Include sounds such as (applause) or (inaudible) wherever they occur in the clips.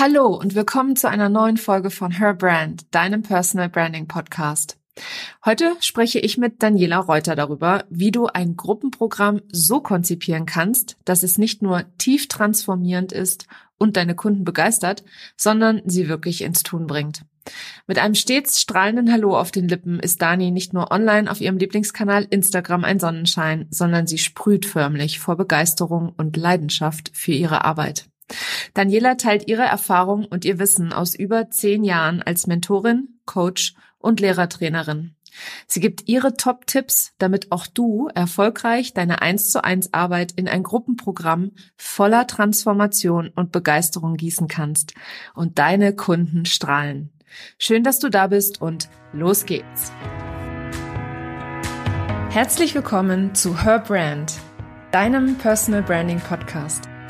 Hallo und willkommen zu einer neuen Folge von Her Brand, deinem Personal Branding Podcast. Heute spreche ich mit Daniela Reuter darüber, wie du ein Gruppenprogramm so konzipieren kannst, dass es nicht nur tief transformierend ist und deine Kunden begeistert, sondern sie wirklich ins Tun bringt. Mit einem stets strahlenden Hallo auf den Lippen ist Dani nicht nur online auf ihrem Lieblingskanal Instagram ein Sonnenschein, sondern sie sprüht förmlich vor Begeisterung und Leidenschaft für ihre Arbeit. Daniela teilt ihre Erfahrung und ihr Wissen aus über zehn Jahren als Mentorin, Coach und Lehrertrainerin. Sie gibt ihre Top-Tipps, damit auch du erfolgreich deine 1 zu 1 Arbeit in ein Gruppenprogramm voller Transformation und Begeisterung gießen kannst und deine Kunden strahlen. Schön, dass du da bist und los geht's. Herzlich willkommen zu Her Brand, deinem Personal Branding Podcast.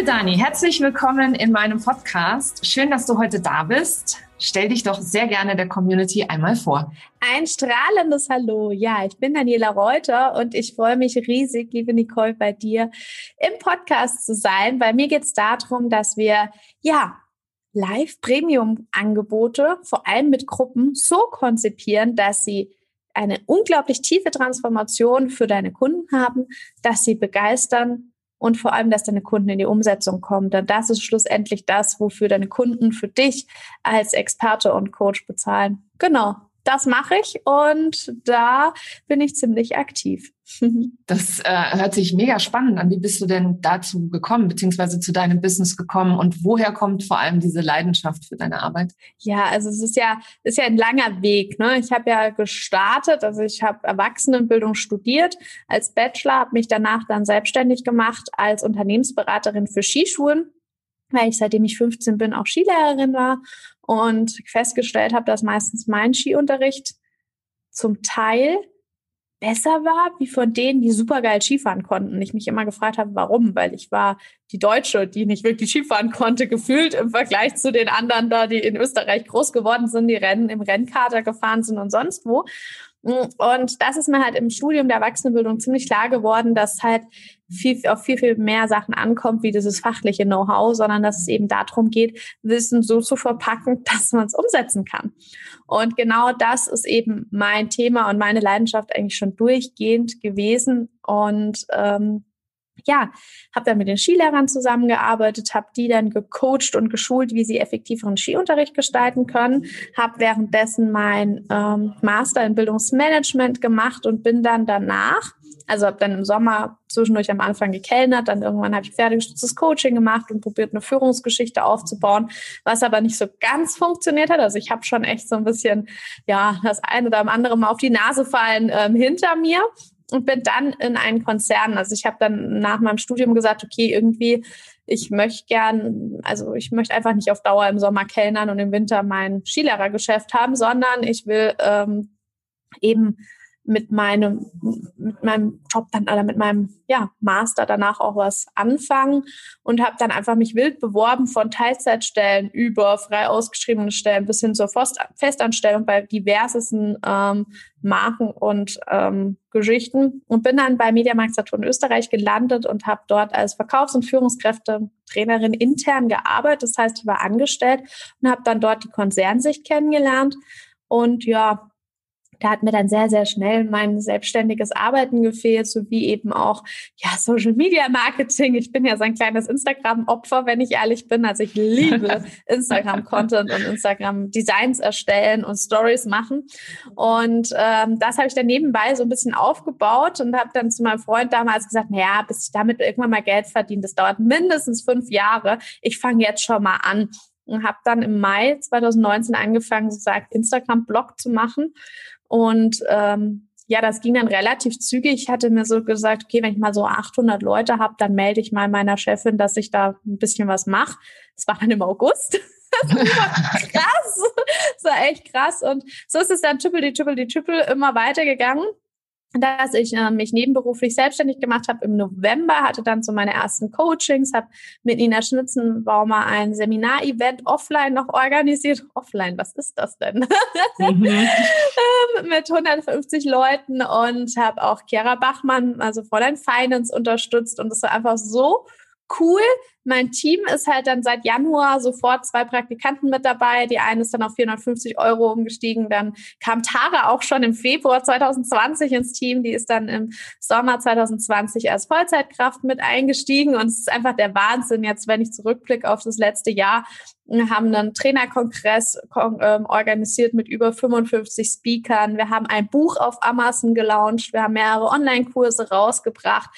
Liebe Dani, herzlich willkommen in meinem Podcast. Schön, dass du heute da bist. Stell dich doch sehr gerne der Community einmal vor. Ein strahlendes Hallo. Ja, ich bin Daniela Reuter und ich freue mich riesig, liebe Nicole, bei dir im Podcast zu sein. Bei mir geht es darum, dass wir ja Live-Premium-Angebote, vor allem mit Gruppen, so konzipieren, dass sie eine unglaublich tiefe Transformation für deine Kunden haben, dass sie begeistern und vor allem, dass deine Kunden in die Umsetzung kommen. Denn das ist schlussendlich das, wofür deine Kunden für dich als Experte und Coach bezahlen. Genau, das mache ich und da bin ich ziemlich aktiv. (laughs) Das äh, hört sich mega spannend an. Wie bist du denn dazu gekommen, beziehungsweise zu deinem Business gekommen und woher kommt vor allem diese Leidenschaft für deine Arbeit? Ja, also es ist ja, ist ja ein langer Weg. Ne? Ich habe ja gestartet, also ich habe Erwachsenenbildung studiert als Bachelor, habe mich danach dann selbstständig gemacht als Unternehmensberaterin für Skischulen weil ich seitdem ich 15 bin auch Skilehrerin war und festgestellt habe, dass meistens mein Skiunterricht zum Teil besser war, wie von denen, die super geil Skifahren konnten. Ich mich immer gefragt habe, warum, weil ich war die Deutsche, die nicht wirklich Skifahren konnte, gefühlt im Vergleich zu den anderen da, die in Österreich groß geworden sind, die Rennen im Rennkater gefahren sind und sonst wo. Und das ist mir halt im Studium der Erwachsenenbildung ziemlich klar geworden, dass halt viel, auf viel, viel mehr Sachen ankommt, wie dieses fachliche Know-how, sondern dass es eben darum geht, Wissen so zu verpacken, (laughs) dass man es umsetzen kann. Und genau das ist eben mein Thema und meine Leidenschaft eigentlich schon durchgehend gewesen. Und ähm, ja, habe dann mit den Skilehrern zusammengearbeitet, habe die dann gecoacht und geschult, wie sie effektiveren Skiunterricht gestalten können, habe währenddessen mein ähm, Master in Bildungsmanagement gemacht und bin dann danach, also habe dann im Sommer zwischendurch am Anfang gekellnert, dann irgendwann habe ich pferdegestütztes Coaching gemacht und probiert eine Führungsgeschichte aufzubauen, was aber nicht so ganz funktioniert hat. Also ich habe schon echt so ein bisschen, ja, das eine oder andere Mal auf die Nase fallen ähm, hinter mir und bin dann in einen Konzern. Also ich habe dann nach meinem Studium gesagt, okay, irgendwie, ich möchte gern, also ich möchte einfach nicht auf Dauer im Sommer kellnern und im Winter mein Skilehrergeschäft haben, sondern ich will ähm, eben mit meinem, mit meinem Job dann oder mit meinem ja, Master danach auch was anfangen und habe dann einfach mich wild beworben von Teilzeitstellen über frei ausgeschriebene Stellen bis hin zur Festanstellung bei diversesten ähm, Marken und ähm, Geschichten und bin dann bei Mediamarkt Saturn Österreich gelandet und habe dort als Verkaufs- und Führungskräfte-Trainerin intern gearbeitet. Das heißt, ich war angestellt und habe dann dort die Konzernsicht kennengelernt und ja, da hat mir dann sehr, sehr schnell mein selbstständiges Arbeiten gefehlt, sowie eben auch ja, Social Media Marketing. Ich bin ja so ein kleines Instagram-Opfer, wenn ich ehrlich bin. Also ich liebe (laughs) Instagram-Content und Instagram-Designs erstellen und Stories machen. Und ähm, das habe ich dann nebenbei so ein bisschen aufgebaut und habe dann zu meinem Freund damals gesagt, naja, bis ich damit irgendwann mal Geld verdiene, das dauert mindestens fünf Jahre. Ich fange jetzt schon mal an und habe dann im Mai 2019 angefangen, sozusagen Instagram-Blog zu machen und ähm, ja, das ging dann relativ zügig. Ich hatte mir so gesagt, okay, wenn ich mal so 800 Leute habe, dann melde ich mal meiner Chefin, dass ich da ein bisschen was mache. Das war dann im August. (laughs) krass. Das war echt krass. Und so ist es dann triple die triple die triple immer weitergegangen dass ich äh, mich nebenberuflich selbstständig gemacht habe im November, hatte dann so meine ersten Coachings, habe mit Nina Schnitzenbaumer ein Seminar-Event offline noch organisiert. Offline, was ist das denn? (laughs) Mhm. ähm, mit 150 Leuten und habe auch Chiara Bachmann, also Fräulein Finance unterstützt und es war einfach so cool. Mein Team ist halt dann seit Januar sofort zwei Praktikanten mit dabei. Die eine ist dann auf 450 Euro umgestiegen. Dann kam Tara auch schon im Februar 2020 ins Team. Die ist dann im Sommer 2020 als Vollzeitkraft mit eingestiegen. Und es ist einfach der Wahnsinn jetzt, wenn ich zurückblicke auf das letzte Jahr. Wir haben einen Trainerkongress ähm, organisiert mit über 55 Speakern. Wir haben ein Buch auf Amazon gelauncht. Wir haben mehrere Online-Kurse rausgebracht.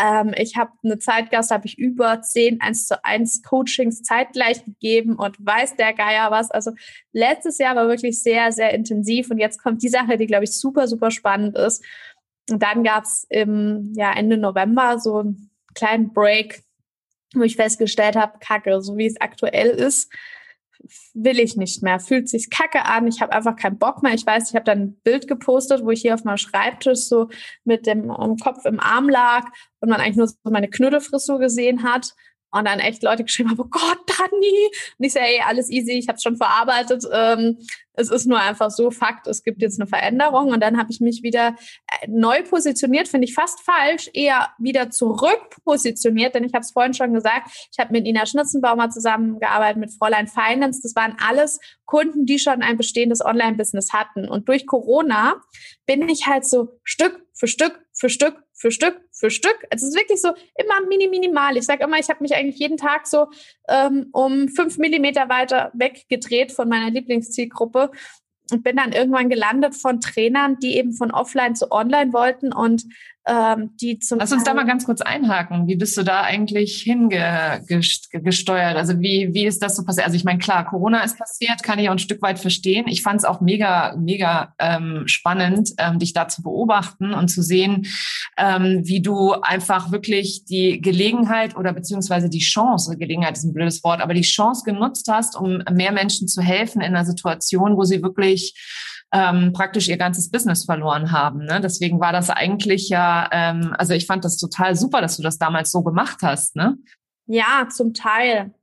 Ähm, ich habe eine Zeitgast, habe ich über zehn 1 zu 1 Coachings zeitgleich gegeben und weiß der Geier was. Also letztes Jahr war wirklich sehr, sehr intensiv und jetzt kommt die Sache, die, glaube ich, super, super spannend ist. Und dann gab es im ja, Ende November so einen kleinen Break, wo ich festgestellt habe, kacke, so wie es aktuell ist, will ich nicht mehr, fühlt sich kacke an, ich habe einfach keinen Bock mehr. Ich weiß, ich habe dann ein Bild gepostet, wo ich hier auf meinem Schreibtisch so mit dem um, Kopf im Arm lag und man eigentlich nur so meine Knödelfrisur gesehen hat. Und dann echt Leute geschrieben haben, oh Gott, Dani. Und ich sage, ey, alles easy, ich habe es schon verarbeitet. Ähm, es ist nur einfach so Fakt, es gibt jetzt eine Veränderung. Und dann habe ich mich wieder äh, neu positioniert, finde ich fast falsch, eher wieder zurück positioniert. Denn ich habe es vorhin schon gesagt, ich habe mit Ina Schnitzenbaumer zusammengearbeitet, mit Fräulein Finance. Das waren alles Kunden, die schon ein bestehendes Online-Business hatten. Und durch Corona bin ich halt so Stück für Stück für Stück für Stück für Stück. Also es ist wirklich so immer mini minimal. Ich sage immer, ich habe mich eigentlich jeden Tag so ähm, um fünf Millimeter weiter weggedreht von meiner Lieblingszielgruppe und bin dann irgendwann gelandet von Trainern, die eben von offline zu online wollten und ähm, die zum Lass uns da mal ganz kurz einhaken. Wie bist du da eigentlich hingesteuert? Also wie, wie ist das so passiert? Also ich meine, klar, Corona ist passiert, kann ich auch ein Stück weit verstehen. Ich fand es auch mega, mega ähm, spannend, ähm, dich da zu beobachten und zu sehen, ähm, wie du einfach wirklich die Gelegenheit oder beziehungsweise die Chance, Gelegenheit ist ein blödes Wort, aber die Chance genutzt hast, um mehr Menschen zu helfen in einer Situation, wo sie wirklich ähm, praktisch ihr ganzes Business verloren haben. Ne? Deswegen war das eigentlich ja, ähm, also ich fand das total super, dass du das damals so gemacht hast. Ne? Ja, zum Teil.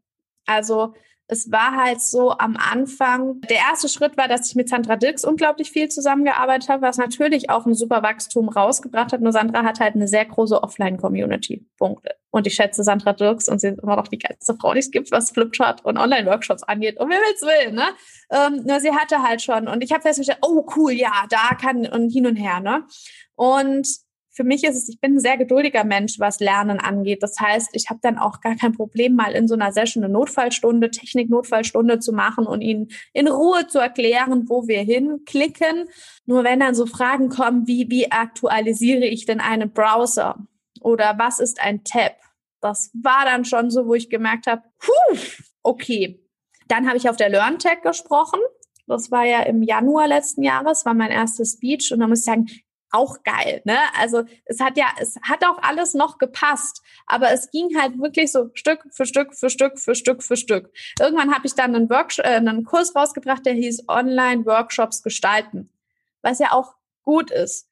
Also es war halt so am Anfang, der erste Schritt war, dass ich mit Sandra Dirks unglaublich viel zusammengearbeitet habe, was natürlich auch ein super Wachstum rausgebracht hat. Nur Sandra hat halt eine sehr große Offline-Community. Punkte. Und ich schätze Sandra Dirks und sie ist immer noch die geilste Frau, die es gibt, was Flipchart und Online-Workshops angeht. Und wer will's will, ne? Ähm, nur sie hatte halt schon. Und ich habe festgestellt, oh cool, ja, da kann und hin und her, ne? Und für mich ist es, ich bin ein sehr geduldiger Mensch, was Lernen angeht. Das heißt, ich habe dann auch gar kein Problem, mal in so einer Session eine Notfallstunde, Technik-Notfallstunde zu machen und ihnen in Ruhe zu erklären, wo wir hinklicken. Nur wenn dann so Fragen kommen, wie, wie aktualisiere ich denn einen Browser? Oder was ist ein Tab? Das war dann schon so, wo ich gemerkt habe, puh, okay. Dann habe ich auf der LearnTech gesprochen. Das war ja im Januar letzten Jahres, war mein erstes Speech. Und da muss ich sagen, auch geil, ne? Also es hat ja, es hat auch alles noch gepasst, aber es ging halt wirklich so Stück für Stück für Stück für Stück für Stück. Irgendwann habe ich dann einen, Workshop, äh, einen Kurs rausgebracht, der hieß Online-Workshops gestalten, was ja auch gut ist.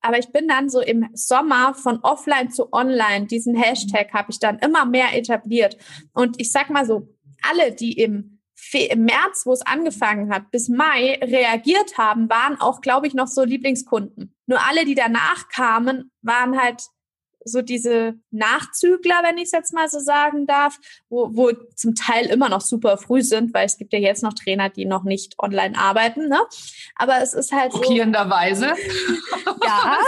Aber ich bin dann so im Sommer von offline zu online, diesen Hashtag habe ich dann immer mehr etabliert. Und ich sag mal so, alle, die im im März, wo es angefangen hat, bis Mai reagiert haben, waren auch, glaube ich, noch so Lieblingskunden. Nur alle, die danach kamen, waren halt so diese Nachzügler, wenn ich es jetzt mal so sagen darf, wo, wo zum Teil immer noch super früh sind, weil es gibt ja jetzt noch Trainer, die noch nicht online arbeiten. Ne? Aber es ist halt so. Schockierenderweise. (laughs) (laughs) ja.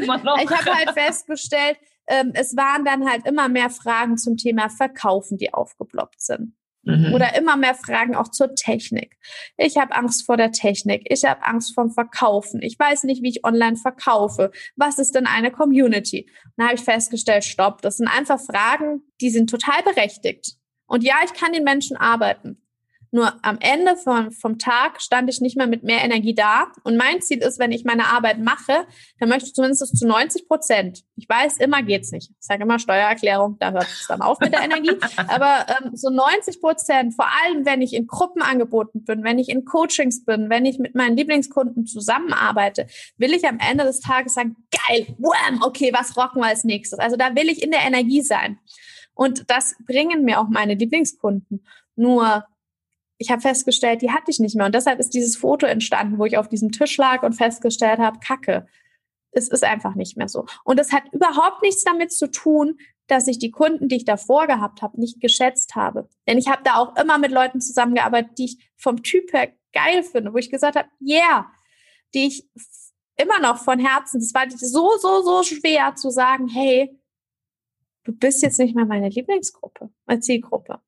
ich habe halt festgestellt, ähm, es waren dann halt immer mehr Fragen zum Thema Verkaufen, die aufgeploppt sind. Mhm. Oder immer mehr Fragen auch zur Technik. Ich habe Angst vor der Technik. Ich habe Angst vom Verkaufen. Ich weiß nicht, wie ich online verkaufe. Was ist denn eine Community? Und da habe ich festgestellt, stopp, das sind einfach Fragen, die sind total berechtigt. Und ja, ich kann den Menschen arbeiten. Nur am Ende vom, vom Tag stand ich nicht mehr mit mehr Energie da. Und mein Ziel ist, wenn ich meine Arbeit mache, dann möchte ich zumindest zu 90 Prozent. Ich weiß, immer geht's nicht. Ich sage immer Steuererklärung, da hört es dann auf mit der Energie. (laughs) Aber ähm, so 90 Prozent, vor allem wenn ich in Gruppen angeboten bin, wenn ich in Coachings bin, wenn ich mit meinen Lieblingskunden zusammenarbeite, will ich am Ende des Tages sagen, geil, wham, okay, was rocken wir als nächstes? Also da will ich in der Energie sein. Und das bringen mir auch meine Lieblingskunden. Nur ich habe festgestellt, die hatte ich nicht mehr. Und deshalb ist dieses Foto entstanden, wo ich auf diesem Tisch lag und festgestellt habe, Kacke, es ist einfach nicht mehr so. Und es hat überhaupt nichts damit zu tun, dass ich die Kunden, die ich davor gehabt habe, nicht geschätzt habe. Denn ich habe da auch immer mit Leuten zusammengearbeitet, die ich vom Typ her geil finde, wo ich gesagt habe, yeah, die ich immer noch von Herzen, das war so, so, so schwer zu sagen, hey, du bist jetzt nicht mehr meine Lieblingsgruppe, meine Zielgruppe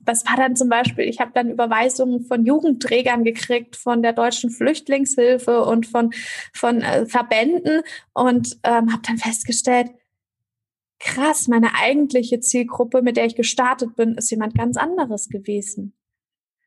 was war dann zum Beispiel, ich habe dann Überweisungen von Jugendträgern gekriegt, von der deutschen Flüchtlingshilfe und von, von äh, Verbänden und ähm, habe dann festgestellt, krass, meine eigentliche Zielgruppe, mit der ich gestartet bin, ist jemand ganz anderes gewesen.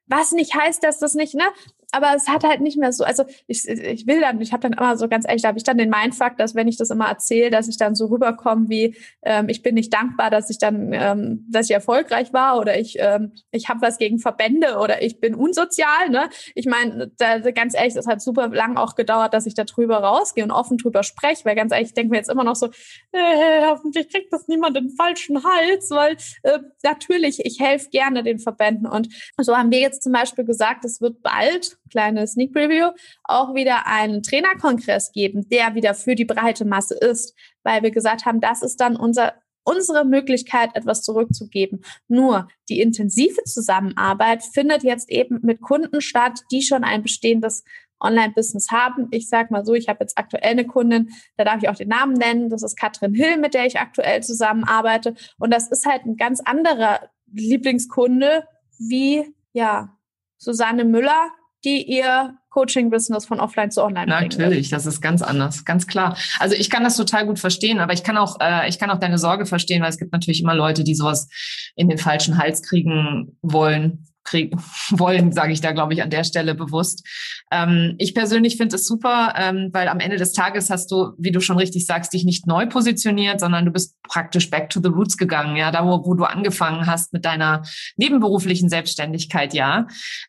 Was nicht heißt, dass das nicht, ne? Aber es hat halt nicht mehr so, also ich, ich will dann, ich habe dann immer so ganz ehrlich, da habe ich dann den Mindfuck, dass wenn ich das immer erzähle, dass ich dann so rüberkomme wie, ähm, ich bin nicht dankbar, dass ich dann, ähm, dass ich erfolgreich war oder ich, ähm, ich habe was gegen Verbände oder ich bin unsozial. Ne? Ich meine, da, ganz ehrlich, das hat super lang auch gedauert, dass ich da drüber rausgehe und offen drüber spreche, weil ganz ehrlich, ich denke mir jetzt immer noch so, äh, hoffentlich kriegt das niemand den falschen Hals, weil äh, natürlich, ich helfe gerne den Verbänden und so haben wir jetzt zum Beispiel gesagt, es wird bald kleine Sneak Preview, auch wieder einen Trainerkongress geben, der wieder für die breite Masse ist, weil wir gesagt haben, das ist dann unser unsere Möglichkeit, etwas zurückzugeben. Nur die intensive Zusammenarbeit findet jetzt eben mit Kunden statt, die schon ein bestehendes Online-Business haben. Ich sage mal so, ich habe jetzt aktuell eine Kundin, da darf ich auch den Namen nennen. Das ist Katrin Hill, mit der ich aktuell zusammenarbeite. Und das ist halt ein ganz anderer Lieblingskunde wie, ja, Susanne Müller, die ihr Coaching-Business von offline zu online bringen. Natürlich, das ist ganz anders, ganz klar. Also ich kann das total gut verstehen, aber ich kann auch, äh, ich kann auch deine Sorge verstehen, weil es gibt natürlich immer Leute, die sowas in den falschen Hals kriegen wollen kriegen (laughs) wollen, sage ich da, glaube ich, an der Stelle bewusst. Ähm, ich persönlich finde es super, ähm, weil am Ende des Tages hast du, wie du schon richtig sagst, dich nicht neu positioniert, sondern du bist praktisch back to the roots gegangen, ja, da wo, wo du angefangen hast mit deiner nebenberuflichen Selbstständigkeit, ja.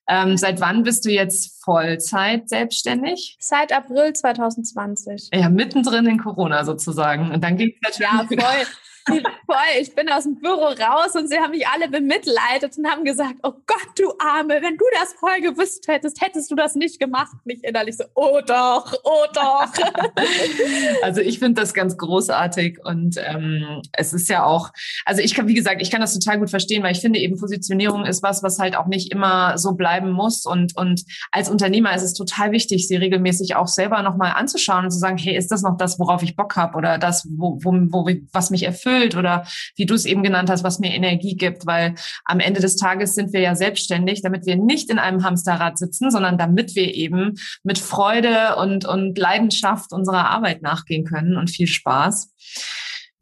Ähm, seit wann bist du jetzt Vollzeit selbstständig? Seit April 2020. Ja, mittendrin in Corona sozusagen. Und dann ging es natürlich. Ja, voll. (laughs) Voll, ich bin aus dem Büro raus und sie haben mich alle bemitleidet und haben gesagt, oh Gott, du Arme, wenn du das voll gewusst hättest, hättest du das nicht gemacht. Nicht innerlich so, oh doch, oh doch. (laughs) also ich finde das ganz großartig und ähm, es ist ja auch, also ich kann, wie gesagt, ich kann das total gut verstehen, weil ich finde eben Positionierung ist was, was halt auch nicht immer so bleiben muss und, und als Unternehmer ist es total wichtig, sie regelmäßig auch selber nochmal anzuschauen und zu sagen, hey, ist das noch das, worauf ich Bock habe oder das, wo, wo, wo, was mich erfüllt? Erfüllt oder wie du es eben genannt hast, was mir Energie gibt, weil am Ende des Tages sind wir ja selbstständig, damit wir nicht in einem Hamsterrad sitzen, sondern damit wir eben mit Freude und, und Leidenschaft unserer Arbeit nachgehen können und viel Spaß.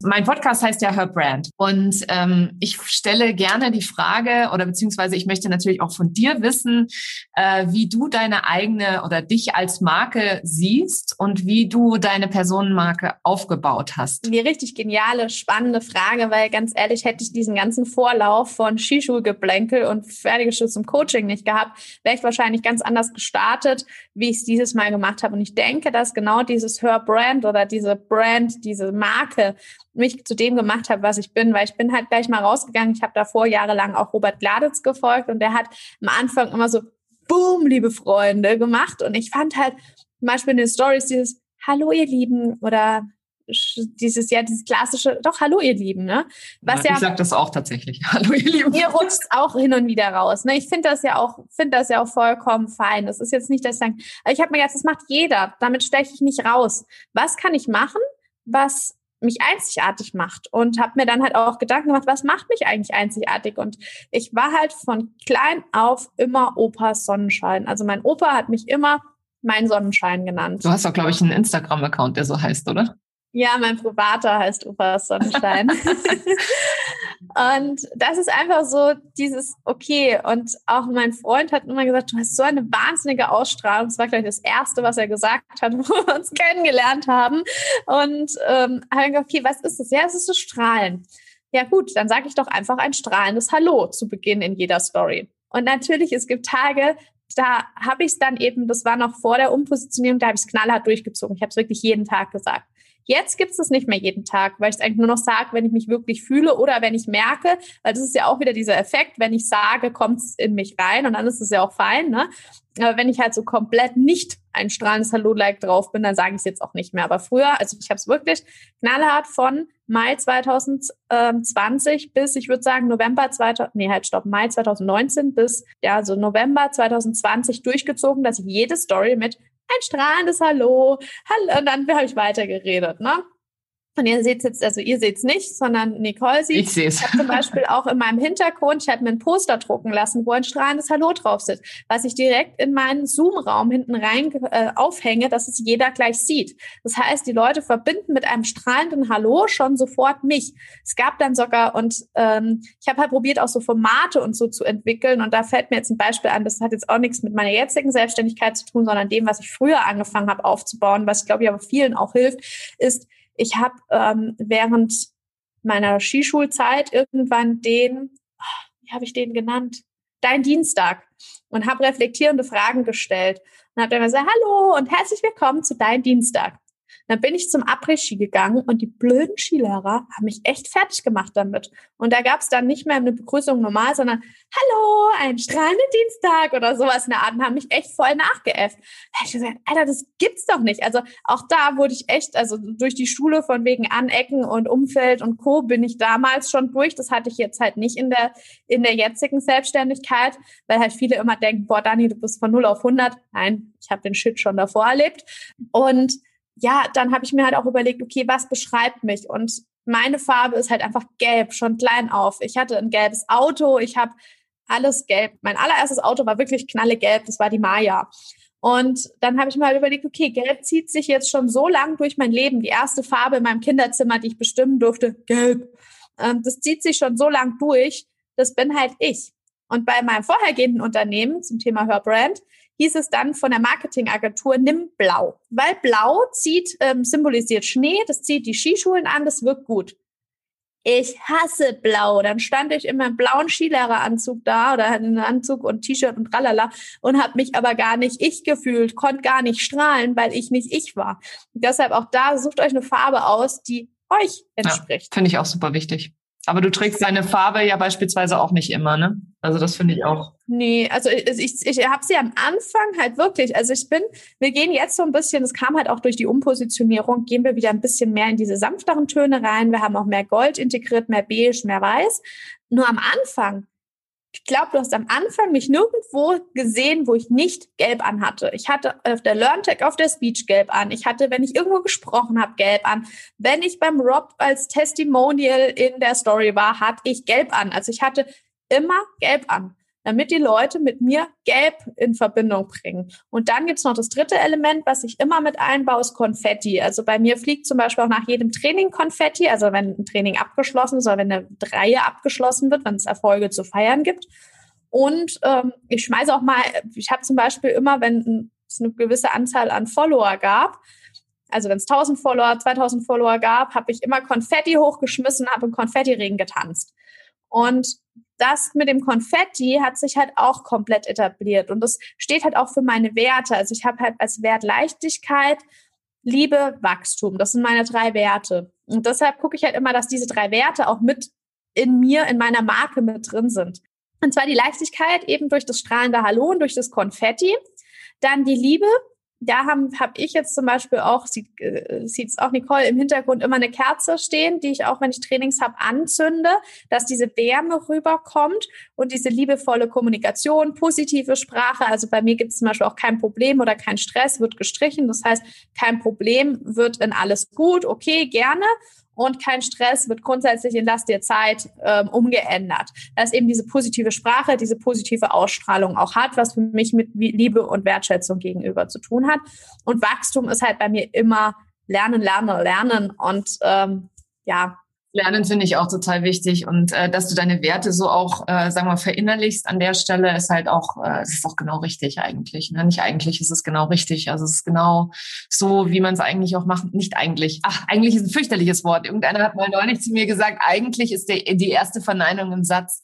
Mein Podcast heißt ja Her Brand und ähm, ich stelle gerne die Frage oder beziehungsweise ich möchte natürlich auch von dir wissen, äh, wie du deine eigene oder dich als Marke siehst und wie du deine Personenmarke aufgebaut hast. Die richtig geniale, spannende Frage, weil ganz ehrlich hätte ich diesen ganzen Vorlauf von Skischulgeblänkel und Fertigeschuss zum Coaching nicht gehabt, wäre ich wahrscheinlich ganz anders gestartet, wie ich es dieses Mal gemacht habe. Und ich denke, dass genau dieses Her Brand oder diese Brand, diese Marke mich zu dem gemacht habe, was ich bin, weil ich bin halt gleich mal rausgegangen. Ich habe davor jahrelang auch Robert Gladitz gefolgt und der hat am Anfang immer so Boom, liebe Freunde, gemacht. Und ich fand halt zum Beispiel in den Stories dieses Hallo ihr Lieben oder dieses ja dieses klassische doch hallo ihr Lieben ne? Was ja, ja ich sag das auch tatsächlich (laughs) hallo ihr Lieben. Mir rutscht auch hin und wieder raus ne? Ich finde das ja auch finde das ja auch vollkommen fein. Das ist jetzt nicht dass ich sage ich habe mir gedacht das macht jeder damit steche ich nicht raus. Was kann ich machen was mich einzigartig macht und habe mir dann halt auch Gedanken gemacht, was macht mich eigentlich einzigartig? Und ich war halt von klein auf immer Opas Sonnenschein. Also mein Opa hat mich immer mein Sonnenschein genannt. Du hast auch, glaube ich, einen Instagram-Account, der so heißt, oder? Ja, mein privater heißt Opas Sonnenschein. (laughs) (laughs) Und das ist einfach so dieses okay. Und auch mein Freund hat immer gesagt, du hast so eine wahnsinnige Ausstrahlung. Das war gleich das Erste, was er gesagt hat, (laughs) wo wir uns kennengelernt haben. Und ähm, habe gesagt, okay, was ist das? Ja, es ist das Strahlen. Ja gut, dann sage ich doch einfach ein strahlendes Hallo zu Beginn in jeder Story. Und natürlich, es gibt Tage, da habe ich es dann eben, das war noch vor der Umpositionierung, da habe ich es knallhart durchgezogen. Ich habe es wirklich jeden Tag gesagt. Jetzt gibt es das nicht mehr jeden Tag, weil ich es eigentlich nur noch sage, wenn ich mich wirklich fühle oder wenn ich merke, weil das ist ja auch wieder dieser Effekt, wenn ich sage, kommt es in mich rein und dann ist es ja auch fein. Ne? Aber wenn ich halt so komplett nicht ein strahlendes Hallo-Like drauf bin, dann sage ich es jetzt auch nicht mehr. Aber früher, also ich habe es wirklich knallhart von Mai 2020 bis, ich würde sagen, November 2000, nee, halt stopp, Mai 2019 bis, ja, so November 2020 durchgezogen, dass ich jede Story mit ein strahlendes Hallo, Hallo, und dann habe ich weitergeredet, ne? Und ihr seht jetzt, also ihr seht es nicht, sondern Nicole sieht Ich sehe es. Ich habe zum Beispiel auch in meinem Hintergrund, ich habe mir ein Poster drucken lassen, wo ein strahlendes Hallo drauf sitzt, was ich direkt in meinen Zoom-Raum hinten rein äh, aufhänge, dass es jeder gleich sieht. Das heißt, die Leute verbinden mit einem strahlenden Hallo schon sofort mich. Es gab dann sogar, und ähm, ich habe halt probiert, auch so Formate und so zu entwickeln. Und da fällt mir jetzt ein Beispiel an, das hat jetzt auch nichts mit meiner jetzigen Selbstständigkeit zu tun, sondern dem, was ich früher angefangen habe aufzubauen, was ich glaube ich aber vielen auch hilft, ist, ich habe ähm, während meiner Skischulzeit irgendwann den, wie habe ich den genannt? Dein Dienstag und habe reflektierende Fragen gestellt und habe dann gesagt, hallo und herzlich willkommen zu Dein Dienstag. Dann bin ich zum Après-Ski gegangen und die blöden Skilehrer haben mich echt fertig gemacht damit. Und da gab es dann nicht mehr eine Begrüßung normal, sondern Hallo, ein strahlender Dienstag oder sowas in der Art und haben mich echt voll nachgeäfft. Da ich gesagt, Alter, das gibt's doch nicht. Also auch da wurde ich echt, also durch die Schule von wegen Anecken und Umfeld und Co. bin ich damals schon durch. Das hatte ich jetzt halt nicht in der, in der jetzigen Selbstständigkeit, weil halt viele immer denken, boah, Dani, du bist von 0 auf 100. Nein, ich habe den Shit schon davor erlebt. Und ja, dann habe ich mir halt auch überlegt, okay, was beschreibt mich? Und meine Farbe ist halt einfach gelb, schon klein auf. Ich hatte ein gelbes Auto, ich habe alles gelb. Mein allererstes Auto war wirklich knallegelb, das war die Maya. Und dann habe ich mir halt überlegt, okay, gelb zieht sich jetzt schon so lang durch mein Leben. Die erste Farbe in meinem Kinderzimmer, die ich bestimmen durfte, gelb. Ähm, das zieht sich schon so lang durch. Das bin halt ich. Und bei meinem vorhergehenden Unternehmen zum Thema Hörbrand hieß es dann von der Marketingagentur, nimm Blau. Weil Blau zieht, ähm, symbolisiert Schnee, das zieht die Skischulen an, das wirkt gut. Ich hasse Blau. Dann stand ich in meinem blauen Skilehreraranzug da oder hatte einen Anzug und T-Shirt und tralala und habe mich aber gar nicht ich gefühlt, konnte gar nicht strahlen, weil ich nicht ich war. Und deshalb auch da, sucht euch eine Farbe aus, die euch entspricht. Ja, Finde ich auch super wichtig. Aber du trägst deine Farbe ja beispielsweise auch nicht immer, ne? Also das finde ich auch. Nee, also ich, ich, ich habe sie am Anfang halt wirklich, also ich bin, wir gehen jetzt so ein bisschen, es kam halt auch durch die Umpositionierung, gehen wir wieder ein bisschen mehr in diese sanfteren Töne rein. Wir haben auch mehr Gold integriert, mehr Beige, mehr Weiß. Nur am Anfang ich glaube, du hast am Anfang mich nirgendwo gesehen, wo ich nicht gelb anhatte. Ich hatte auf der LearnTech auf der Speech gelb an. Ich hatte, wenn ich irgendwo gesprochen habe, gelb an. Wenn ich beim Rob als Testimonial in der Story war, hatte ich gelb an. Also ich hatte immer gelb an damit die Leute mit mir gelb in Verbindung bringen. Und dann gibt's noch das dritte Element, was ich immer mit einbaue, ist Konfetti. Also bei mir fliegt zum Beispiel auch nach jedem Training Konfetti, also wenn ein Training abgeschlossen ist oder wenn eine Reihe abgeschlossen wird, wenn es Erfolge zu feiern gibt. Und ähm, ich schmeiße auch mal, ich habe zum Beispiel immer, wenn es eine gewisse Anzahl an Follower gab, also wenn es 1000 Follower, 2000 Follower gab, habe ich immer Konfetti hochgeschmissen, habe im Konfettiregen getanzt. Und das mit dem Konfetti hat sich halt auch komplett etabliert und das steht halt auch für meine Werte. Also ich habe halt als Wert Leichtigkeit, Liebe, Wachstum. Das sind meine drei Werte. Und deshalb gucke ich halt immer, dass diese drei Werte auch mit in mir, in meiner Marke mit drin sind. Und zwar die Leichtigkeit eben durch das strahlende Hallo und durch das Konfetti. Dann die Liebe, da habe hab ich jetzt zum Beispiel auch, sieht äh, sieht's auch Nicole im Hintergrund immer eine Kerze stehen, die ich auch, wenn ich Trainings habe, anzünde, dass diese Wärme rüberkommt und diese liebevolle Kommunikation, positive Sprache. Also bei mir gibt es zum Beispiel auch kein Problem oder kein Stress, wird gestrichen. Das heißt, kein Problem wird in alles gut, okay, gerne und kein Stress wird grundsätzlich in Lass dir Zeit ähm, umgeändert. Dass eben diese positive Sprache, diese positive Ausstrahlung auch hat, was für mich mit Liebe und Wertschätzung gegenüber zu tun hat. Und Wachstum ist halt bei mir immer lernen, lernen, lernen und ähm, ja, Lernen finde ich auch total wichtig und äh, dass du deine Werte so auch, äh, sagen wir, verinnerlichst an der Stelle, ist halt auch, äh, ist auch genau richtig eigentlich. Ne? Nicht eigentlich ist es genau richtig. Also es ist genau so, wie man es eigentlich auch macht. Nicht eigentlich. Ach, eigentlich ist ein fürchterliches Wort. Irgendeiner hat mal neulich zu mir gesagt, eigentlich ist der, die erste Verneinung im Satz.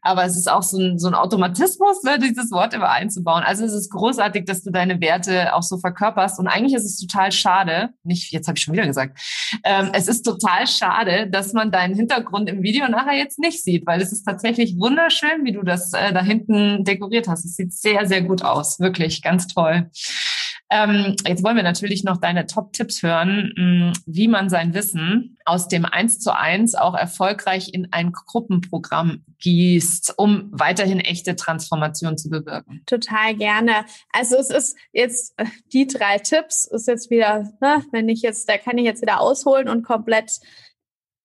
Aber es ist auch so ein, so ein Automatismus, ne, dieses Wort immer einzubauen. Also es ist großartig, dass du deine Werte auch so verkörperst. Und eigentlich ist es total schade, nicht, jetzt habe ich schon wieder gesagt, ähm, es ist total schade, dass dass man deinen Hintergrund im Video nachher jetzt nicht sieht, weil es ist tatsächlich wunderschön, wie du das äh, da hinten dekoriert hast. Es sieht sehr, sehr gut aus. Wirklich ganz toll. Ähm, jetzt wollen wir natürlich noch deine Top-Tipps hören, mh, mm, wie man sein Wissen aus dem Eins zu eins auch erfolgreich in ein Gruppenprogramm gießt, um weiterhin echte Transformation zu bewirken. Total gerne. Also es ist jetzt äh, die drei Tipps ist jetzt wieder, ne, wenn ich jetzt, da kann ich jetzt wieder ausholen und komplett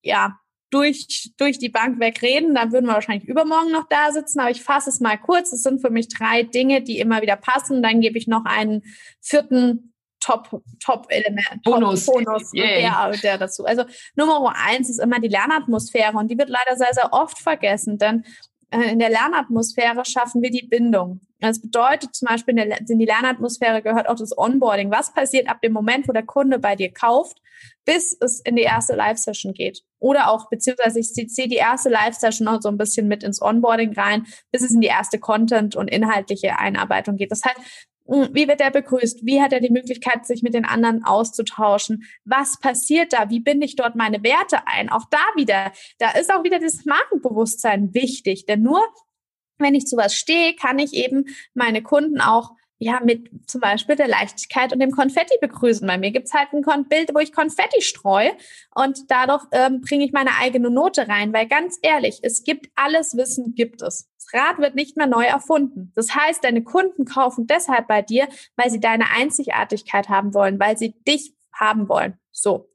ja, durch, durch die Bank wegreden, dann würden wir wahrscheinlich übermorgen noch da sitzen, aber ich fasse es mal kurz. Es sind für mich drei Dinge, die immer wieder passen. Dann gebe ich noch einen vierten Top, Top-Element, Bonus, Top Bonus der, der dazu. Also Nummer eins ist immer die Lernatmosphäre und die wird leider sehr, sehr oft vergessen, denn äh, in der Lernatmosphäre schaffen wir die Bindung. Das bedeutet zum Beispiel, in, der, in die Lernatmosphäre gehört auch das Onboarding. Was passiert ab dem Moment, wo der Kunde bei dir kauft, bis es in die erste Live-Session geht? Oder auch, beziehungsweise ich ziehe die erste Live-Session noch so ein bisschen mit ins Onboarding rein, bis es in die erste Content- und inhaltliche Einarbeitung geht. Das heißt, hm, wie wird er begrüßt? Wie hat er die Möglichkeit, sich mit den anderen auszutauschen? Was passiert da? Wie binde ich dort meine Werte ein? Auch da wieder, da ist auch wieder das Markenbewusstsein wichtig. Denn nur wenn ich zu was stehe, kann ich eben meine Kunden auch ja, mit zum Beispiel der Leichtigkeit und dem Konfetti begrüßen. Bei mir gibt's halt ein Bild, wo ich Konfetti streue und dadurch ähm, bringe ich meine eigene Note rein, weil ganz ehrlich, es gibt alles Wissen, gibt es. Das Rad wird nicht mehr neu erfunden. Das heißt, deine Kunden kaufen deshalb bei dir, weil sie deine Einzigartigkeit haben wollen, weil sie dich haben wollen. So.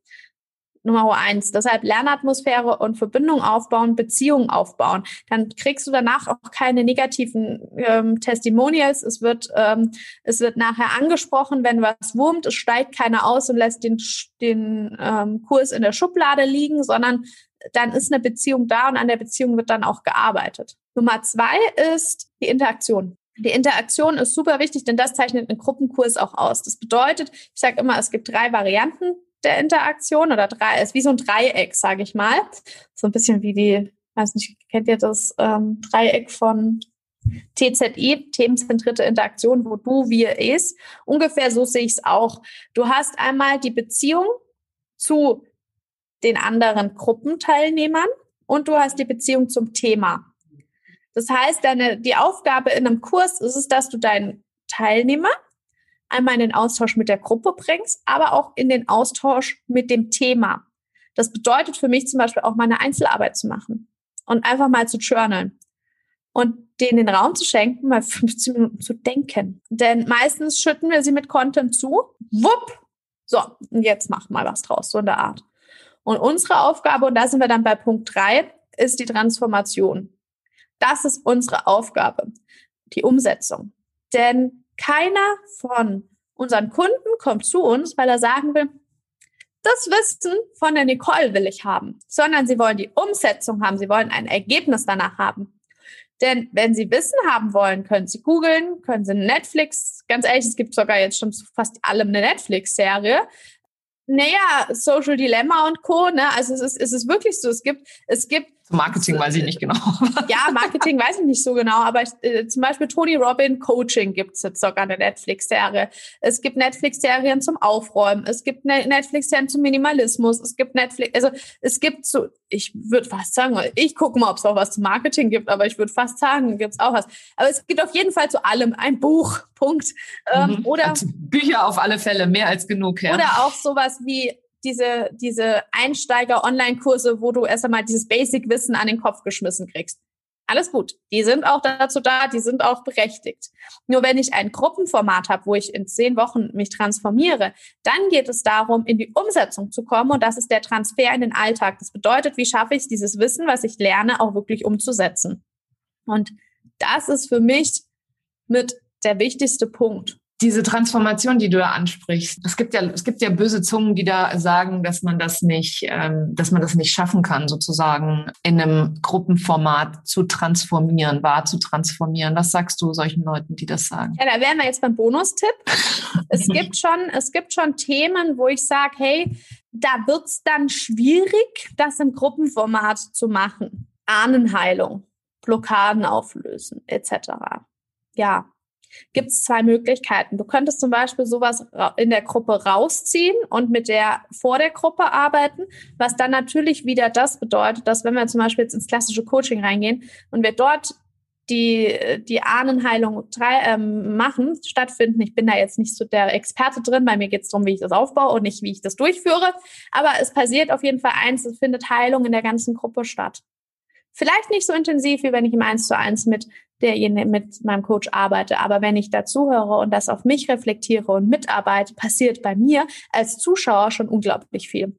Nummer eins. Deshalb Lernatmosphäre und Verbindung aufbauen, Beziehungen aufbauen. Dann kriegst du danach auch keine negativen ähm, Testimonials. Es wird, ähm, es wird nachher angesprochen, wenn was wurmt. Es steigt keiner aus und lässt den, den ähm, Kurs in der Schublade liegen, sondern dann ist eine Beziehung da und an der Beziehung wird dann auch gearbeitet. Nummer zwei ist die Interaktion. Die Interaktion ist super wichtig, denn das zeichnet einen Gruppenkurs auch aus. Das bedeutet, ich sage immer, es gibt drei Varianten der Interaktion oder drei, ist wie so ein Dreieck, sage ich mal. So ein bisschen wie die, weiß nicht, kennt ihr das ähm, Dreieck von TZI, themenzentrierte Interaktion, wo du, wir, es. Ungefähr so sehe ich es auch. Du hast einmal die Beziehung zu den anderen Gruppenteilnehmern und du hast die Beziehung zum Thema. Das heißt, deine, die Aufgabe in einem Kurs ist es, dass du deinen Teilnehmer einmal in den Austausch mit der Gruppe bringst, aber auch in den Austausch mit dem Thema. Das bedeutet für mich zum Beispiel auch meine Einzelarbeit zu machen und einfach mal zu journalen und denen den Raum zu schenken, mal (laughs) 15 Minuten zu denken. Denn meistens schütten wir sie mit Content zu. Wupp! So, und jetzt mach mal was draus, so in der Art. Und unsere Aufgabe, und da sind wir dann bei Punkt drei, ist die Transformation. Das ist unsere Aufgabe, die Umsetzung. Denn keiner von unseren Kunden kommt zu uns, weil er sagen will, das Wissen von der Nicole will ich haben, sondern sie wollen die Umsetzung haben, sie wollen ein Ergebnis danach haben. Denn wenn Sie Wissen haben wollen, können Sie googeln, können Sie Netflix, ganz ehrlich, es gibt sogar jetzt schon fast allem eine Netflix-Serie. Naja, Social Dilemma und Co. Ne? Also es ist, es ist wirklich so, es gibt, es gibt Marketing weiß ich nicht genau. (laughs) ja, Marketing weiß ich nicht so genau, aber ich, äh, zum Beispiel Tony Robin Coaching gibt's jetzt sogar eine Netflix-Serie. Es gibt Netflix-Serien zum Aufräumen, es gibt ne Netflix-Serien zum Minimalismus, es gibt Netflix, also es gibt so, ich würde fast sagen, ich gucke mal, ob es auch was zum Marketing gibt, aber ich würde fast sagen, gibt's auch was. Aber es gibt auf jeden Fall zu allem ein Buch, (laughs) Punkt. Ähm, mhm. Oder also Bücher auf alle Fälle, mehr als genug, ja. Oder auch sowas wie diese, diese Einsteiger-Online-Kurse, wo du erst einmal dieses Basic-Wissen an den Kopf geschmissen kriegst. Alles gut. Die sind auch dazu da, die sind auch berechtigt. Nur wenn ich ein Gruppenformat habe, wo ich in zehn Wochen mich transformiere, dann geht es darum, in die Umsetzung zu kommen und das ist der Transfer in den Alltag. Das bedeutet, wie schaffe ich es, dieses Wissen, was ich lerne, auch wirklich umzusetzen. Und das ist für mich mit der wichtigste Punkt. Diese Transformation, die du da ansprichst, es gibt ja, es gibt ja böse Zungen, die da sagen, dass man das nicht, ähm, dass man das nicht schaffen kann, sozusagen in einem Gruppenformat zu transformieren, wahr zu transformieren. Was sagst du solchen Leuten, die das sagen? Ja, da wären wir jetzt beim Bonustipp. es (laughs) gibt schon, es gibt schon Themen, wo ich sage, hey, da wird's dann schwierig, das im Gruppenformat zu machen. Ahnenheilung, Blockaden auflösen, etc. Ja, gibt es zwei Möglichkeiten. Du könntest zum Beispiel sowas in der Gruppe rausziehen und mit der vor der Gruppe arbeiten, was dann natürlich wieder das bedeutet, dass wenn wir zum Beispiel jetzt ins klassische Coaching reingehen und wir dort die, die Ahnenheilung drei, ähm, machen, stattfinden. Ich bin da jetzt nicht so der Experte drin, bei mir geht es darum, wie ich das aufbaue und nicht, wie ich das durchführe. Aber es passiert auf jeden Fall eins, es findet Heilung in der ganzen Gruppe statt. Vielleicht nicht so intensiv, wie wenn ich im Eins zu eins mit derjenige mit meinem Coach arbeite. Aber wenn ich dazuhöre und das auf mich reflektiere und mitarbeite, passiert bei mir als Zuschauer schon unglaublich viel.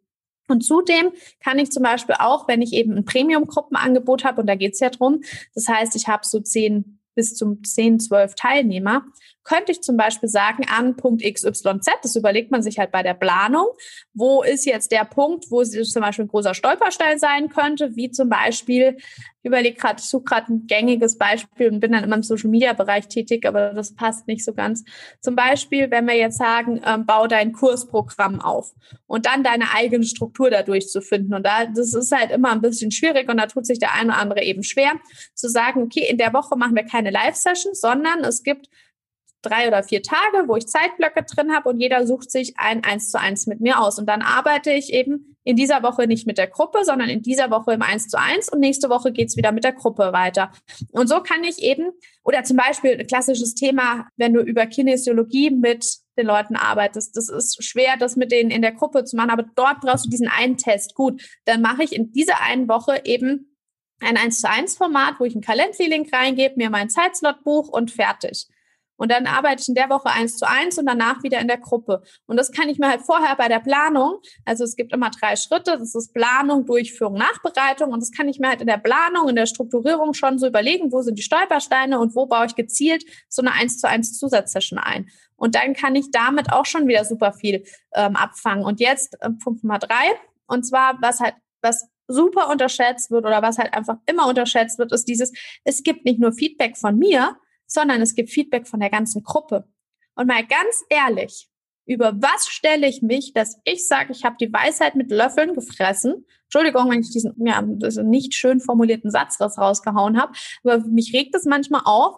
Und zudem kann ich zum Beispiel auch, wenn ich eben ein Premium-Gruppenangebot habe, und da geht es ja drum, das heißt, ich habe so zehn bis zum 10, 12 Teilnehmer, könnte ich zum Beispiel sagen, an Punkt XYZ, das überlegt man sich halt bei der Planung, wo ist jetzt der Punkt, wo es zum Beispiel ein großer Stolperstein sein könnte, wie zum Beispiel, ich überlege gerade, ich suche gerade ein gängiges Beispiel und bin dann immer im Social-Media-Bereich tätig, aber das passt nicht so ganz. Zum Beispiel, wenn wir jetzt sagen, ähm, bau dein Kursprogramm auf und dann deine eigene Struktur dadurch zu finden. Und da, das ist halt immer ein bisschen schwierig und da tut sich der eine oder andere eben schwer, zu sagen, okay, in der Woche machen wir keine Live-Sessions, sondern es gibt drei oder vier Tage, wo ich Zeitblöcke drin habe und jeder sucht sich ein eins zu eins mit mir aus. Und dann arbeite ich eben in dieser Woche nicht mit der Gruppe, sondern in dieser Woche im eins zu eins und nächste Woche geht's wieder mit der Gruppe weiter. Und so kann ich eben, oder zum Beispiel ein klassisches Thema, wenn du über Kinesiologie mit den Leuten arbeitest. Das ist schwer, das mit denen in der Gruppe zu machen, aber dort brauchst du diesen einen Test. Gut, dann mache ich in dieser einen Woche eben ein 1 zu 1 Format, wo ich einen Calendly-Link reingebe, mir meinen Zeitslot buch und fertig. Und dann arbeite ich in der Woche eins zu eins und danach wieder in der Gruppe. Und das kann ich mir halt vorher bei der Planung, also es gibt immer drei Schritte, das ist Planung, Durchführung, Nachbereitung. Und das kann ich mir halt in der Planung, in der Strukturierung schon so überlegen, wo sind die Stolpersteine und wo baue ich gezielt so eine eins zu eins Zusatzsession ein. Und dann kann ich damit auch schon wieder super viel ähm, abfangen. Und jetzt äh, Punkt Nummer drei. Und zwar, was halt, was super unterschätzt wird oder was halt einfach immer unterschätzt wird, ist dieses, es gibt nicht nur Feedback von mir, sondern es gibt Feedback von der ganzen Gruppe. Und mal ganz ehrlich, über was stelle ich mich, dass ich sage, ich habe die Weisheit mit Löffeln gefressen. Entschuldigung, wenn ich diesen ja, nicht schön formulierten Satz rausgehauen habe, aber mich regt es manchmal auf,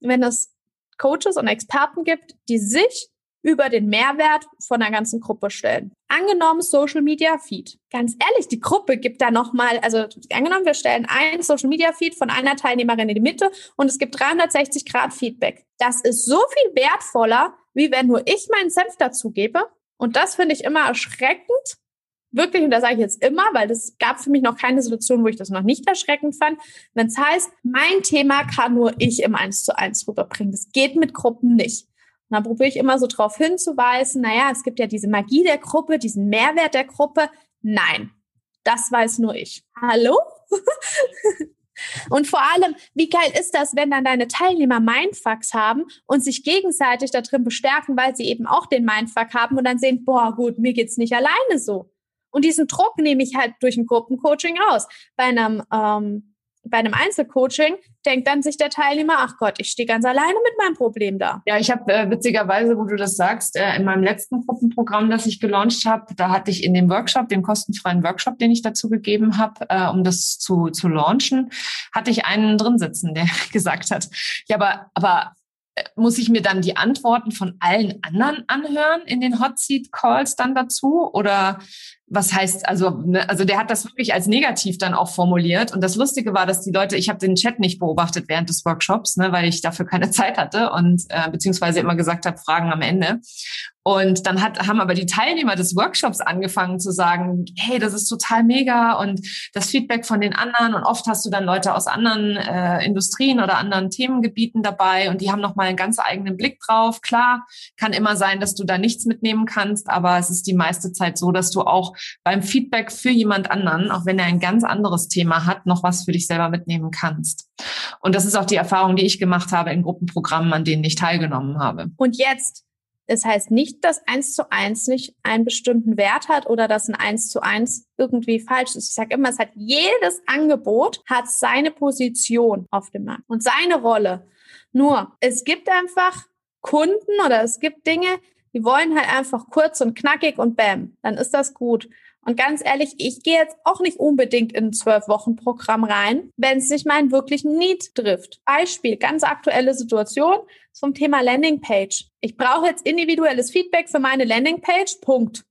wenn es Coaches und Experten gibt, die sich über den Mehrwert von der ganzen Gruppe stellen. Angenommen Social Media Feed. Ganz ehrlich, die Gruppe gibt da nochmal, also angenommen, wir stellen ein Social Media Feed von einer Teilnehmerin in die Mitte und es gibt 360 Grad Feedback. Das ist so viel wertvoller, wie wenn nur ich meinen Senf dazu gebe. Und das finde ich immer erschreckend. Wirklich, und das sage ich jetzt immer, weil das gab für mich noch keine Situation, wo ich das noch nicht erschreckend fand. Wenn es heißt, mein Thema kann nur ich im 1 zu 1 rüberbringen. Das geht mit Gruppen nicht. Und dann probiere ich immer so darauf hinzuweisen, naja, es gibt ja diese Magie der Gruppe, diesen Mehrwert der Gruppe. Nein, das weiß nur ich. Hallo? (laughs) Und vor allem, wie geil ist das, wenn dann deine Teilnehmer Mindfucks haben und sich gegenseitig da drin bestärken, weil sie eben auch den Mindfuck haben und dann sehen, boah, gut, mir geht's nicht alleine so. Und diesen Druck nehme ich halt durch ein Gruppencoaching raus. Bei einem ähm, bei einem Einzelcoaching denkt dann sich der Teilnehmer, ach Gott, ich stehe ganz alleine mit meinem Problem da. Ja, ich habe äh, witzigerweise, wo du das sagst, äh, in meinem letzten Gruppenprogramm, das ich gelauncht habe, da hatte ich in dem Workshop, dem kostenfreien Workshop, den ich dazu gegeben habe, äh, um das zu, zu launchen, hatte ich einen drin sitzen, der (laughs) gesagt hat, ja, aber, aber äh, muss ich mir dann die Antworten von allen anderen anhören in den Hot Seat Calls dann dazu? Oder was heißt, also, ne, also der hat das wirklich als negativ dann auch formuliert. Und das Lustige war, dass die Leute, ich habe den Chat nicht beobachtet während des Workshops, ne, weil ich dafür keine (laughs) Zeit hatte und äh, beziehungsweise immer gesagt habe, Fragen am Ende. Und dann hat, haben aber die Teilnehmer des Workshops angefangen zu sagen, hey, das ist total mega und das Feedback von den anderen und oft hast du dann Leute aus anderen äh, Industrien oder anderen Themengebieten dabei und die haben nochmal einen ganz eigenen Blick drauf. Klar, kann immer sein, dass du da nichts mitnehmen kannst, aber es ist die meiste Zeit so, dass du auch beim Feedback für jemand anderen, auch wenn er ein ganz anderes Thema hat, noch was für dich selber mitnehmen kannst. Und das ist auch die Erfahrung, die ich gemacht habe in Gruppenprogrammen, an denen ich teilgenommen habe. Und jetzt das heißt nicht, dass eins zu eins nicht einen bestimmten Wert hat oder dass ein eins zu eins irgendwie falsch ist. Ich sage immer, es hat jedes Angebot hat seine Position auf dem Markt und seine Rolle. Nur es gibt einfach Kunden oder es gibt Dinge, die wollen halt einfach kurz und knackig und bam, dann ist das gut. Und ganz ehrlich, ich gehe jetzt auch nicht unbedingt in ein Zwölf-Wochen-Programm rein, wenn es nicht meinen wirklichen Need trifft. Beispiel, ganz aktuelle Situation zum Thema Landingpage. Ich brauche jetzt individuelles Feedback für meine Landingpage, Punkt.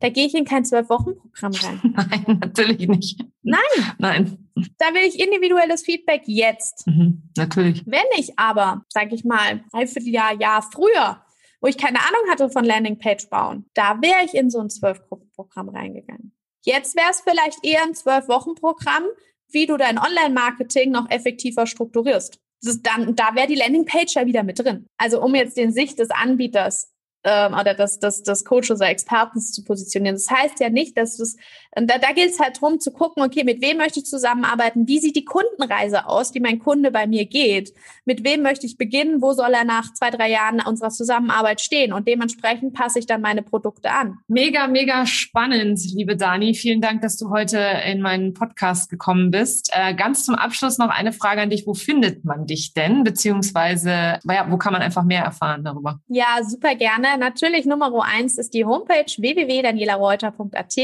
Da gehe ich in kein Zwölf-Wochen-Programm rein. (laughs) Nein, natürlich nicht. Nein. Nein. Da will ich individuelles Feedback jetzt. Mhm, natürlich. Wenn ich aber, sage ich mal, dreiviertel Jahr, Jahr früher wo ich keine Ahnung hatte von Landingpage bauen, da wäre ich in so ein Zwölf-Gruppen-Programm reingegangen. Jetzt wäre es vielleicht eher ein Zwölf-Wochen-Programm, wie du dein Online-Marketing noch effektiver strukturierst. Das ist dann, da wäre die Landingpage ja wieder mit drin. Also um jetzt den Sicht des Anbieters ähm, oder des, des, des Coaches oder Experten zu positionieren. Das heißt ja nicht, dass das, da, da gilt es halt drum zu gucken, okay, mit wem möchte ich zusammenarbeiten, wie sieht die Kundenreise aus, die mein Kunde bei mir geht, mit wem möchte ich beginnen, wo soll er nach zwei, drei Jahren unserer Zusammenarbeit stehen und dementsprechend passe ich dann meine Produkte an. Mega, mega spannend, liebe Dani. Vielen Dank, dass du heute in meinen Podcast gekommen bist. Äh, ganz zum Abschluss noch eine Frage an dich. Wo findet man dich denn? Beziehungsweise, ja, wo kann man einfach mehr erfahren darüber? Ja, super gerne natürlich Nummer eins ist die Homepage www.danielareuter.at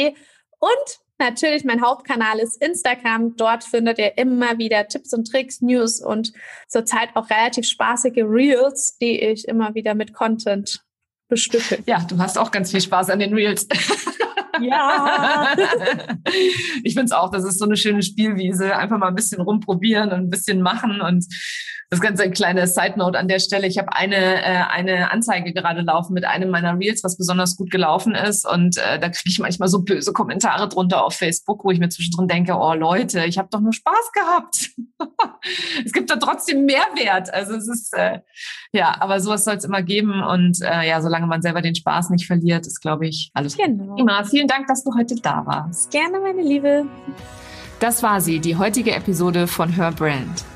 und natürlich mein Hauptkanal ist Instagram. Dort findet ihr immer wieder Tipps und Tricks, News und zurzeit auch relativ spaßige Reels, die ich immer wieder mit Content bestücke. Ja, du hast auch ganz viel Spaß an den Reels. Ja. (laughs) ich finde es auch, das ist so eine schöne Spielwiese. Einfach mal ein bisschen rumprobieren und ein bisschen machen und das Ganze ein kleine Side Note an der Stelle. Ich habe eine, äh, eine Anzeige gerade laufen mit einem meiner Reels, was besonders gut gelaufen ist. Und äh, da kriege ich manchmal so böse Kommentare drunter auf Facebook, wo ich mir zwischendrin denke, oh Leute, ich habe doch nur Spaß gehabt. (laughs) es gibt da trotzdem Mehrwert. Also es ist, äh, ja, aber sowas soll es immer geben. Und äh, ja, solange man selber den Spaß nicht verliert, ist, glaube ich, alles genau. prima. Vielen Dank, dass du heute da warst. Gerne, meine Liebe. Das war sie, die heutige Episode von Her Brand.